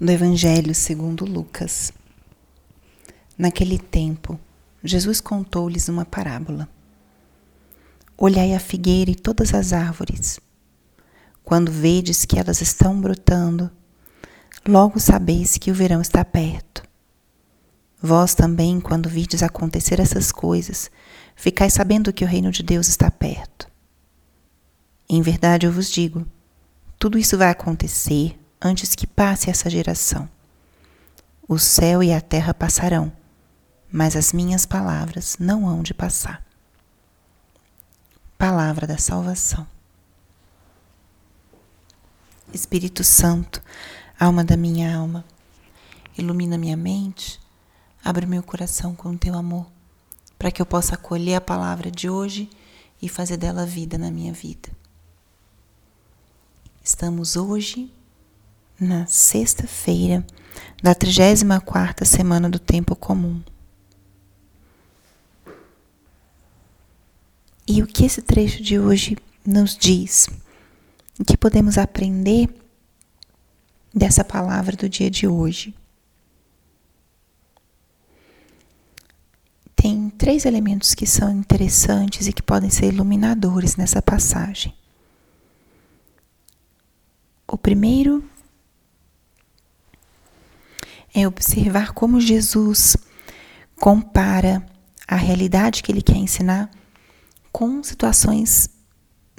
do Evangelho segundo Lucas. Naquele tempo, Jesus contou-lhes uma parábola. Olhai a figueira e todas as árvores. Quando vedes que elas estão brotando, logo sabeis que o verão está perto. Vós também, quando vides acontecer essas coisas, ficais sabendo que o reino de Deus está perto. Em verdade eu vos digo, tudo isso vai acontecer antes que passe essa geração. O céu e a terra passarão, mas as minhas palavras não hão de passar. Palavra da salvação. Espírito Santo, alma da minha alma, ilumina minha mente, abre meu coração com o teu amor, para que eu possa acolher a palavra de hoje e fazer dela vida na minha vida. Estamos hoje na sexta-feira da 34 semana do tempo comum. E o que esse trecho de hoje nos diz? O que podemos aprender dessa palavra do dia de hoje? Tem três elementos que são interessantes e que podem ser iluminadores nessa passagem. O primeiro é observar como Jesus compara a realidade que ele quer ensinar com situações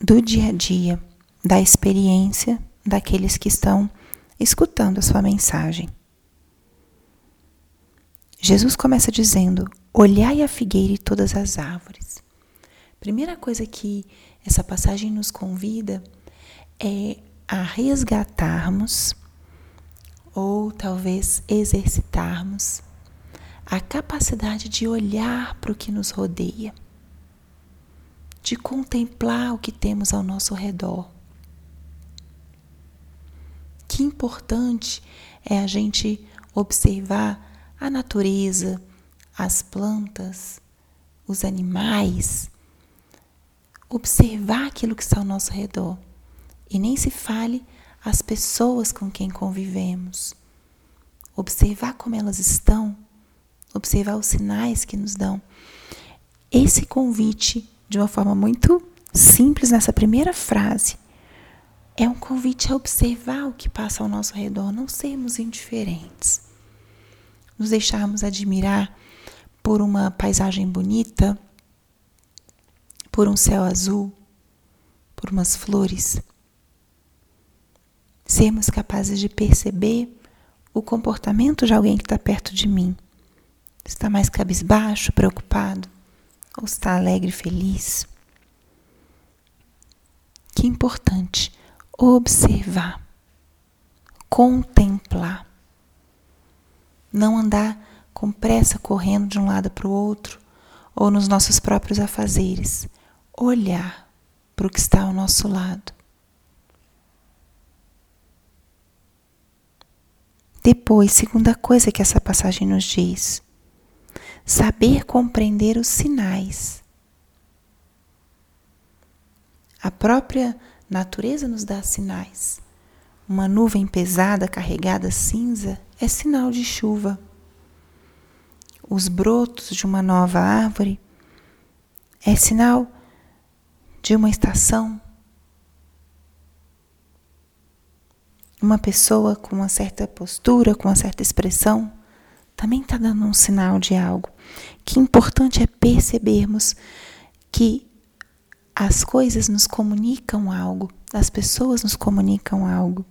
do dia a dia, da experiência daqueles que estão escutando a sua mensagem. Jesus começa dizendo: Olhai a figueira e todas as árvores. Primeira coisa que essa passagem nos convida é a resgatarmos ou talvez exercitarmos a capacidade de olhar para o que nos rodeia, de contemplar o que temos ao nosso redor. Que importante é a gente observar a natureza, as plantas, os animais, observar aquilo que está ao nosso redor. E nem se fale as pessoas com quem convivemos, observar como elas estão, observar os sinais que nos dão. Esse convite, de uma forma muito simples, nessa primeira frase, é um convite a observar o que passa ao nosso redor, não sermos indiferentes, nos deixarmos admirar por uma paisagem bonita, por um céu azul, por umas flores sermos capazes de perceber o comportamento de alguém que está perto de mim. Está mais cabisbaixo, preocupado? Ou está alegre, feliz? Que importante observar, contemplar. Não andar com pressa correndo de um lado para o outro ou nos nossos próprios afazeres. Olhar para o que está ao nosso lado Depois, segunda coisa que essa passagem nos diz: saber compreender os sinais. A própria natureza nos dá sinais. Uma nuvem pesada carregada cinza é sinal de chuva. Os brotos de uma nova árvore é sinal de uma estação uma pessoa com uma certa postura, com uma certa expressão, também está dando um sinal de algo. Que importante é percebermos que as coisas nos comunicam algo, as pessoas nos comunicam algo.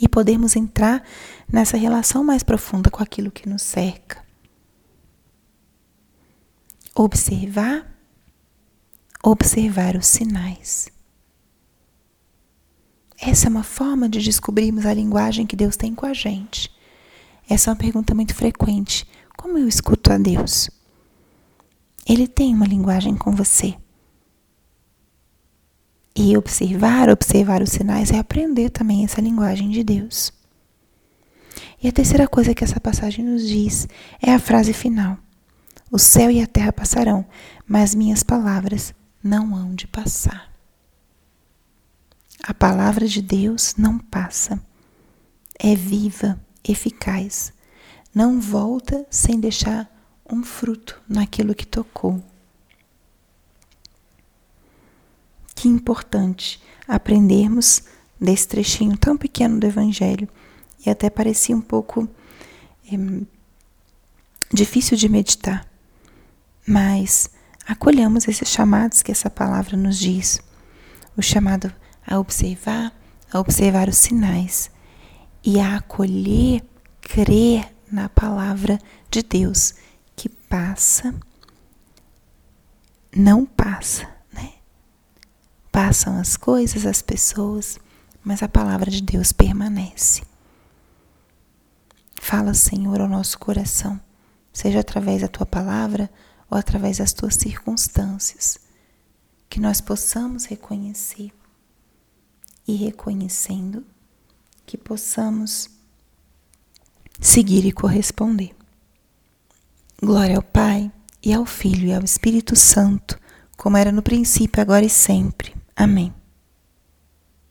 E podemos entrar nessa relação mais profunda com aquilo que nos cerca. Observar, observar os sinais. Essa é uma forma de descobrirmos a linguagem que Deus tem com a gente. Essa é uma pergunta muito frequente. Como eu escuto a Deus? Ele tem uma linguagem com você. E observar, observar os sinais é aprender também essa linguagem de Deus. E a terceira coisa que essa passagem nos diz é a frase final: O céu e a terra passarão, mas minhas palavras não hão de passar. A palavra de Deus não passa. é viva, eficaz. Não volta sem deixar um fruto naquilo que tocou. Que importante aprendermos desse trechinho tão pequeno do Evangelho e até parecia um pouco é, difícil de meditar, mas acolhamos esses chamados que essa palavra nos diz, o chamado a observar, a observar os sinais e a acolher, crer na palavra de Deus que passa, não passa, né? Passam as coisas, as pessoas, mas a palavra de Deus permanece. Fala, Senhor, ao nosso coração, seja através da tua palavra ou através das tuas circunstâncias, que nós possamos reconhecer e reconhecendo que possamos seguir e corresponder. Glória ao Pai, e ao Filho, e ao Espírito Santo, como era no princípio, agora e sempre. Amém.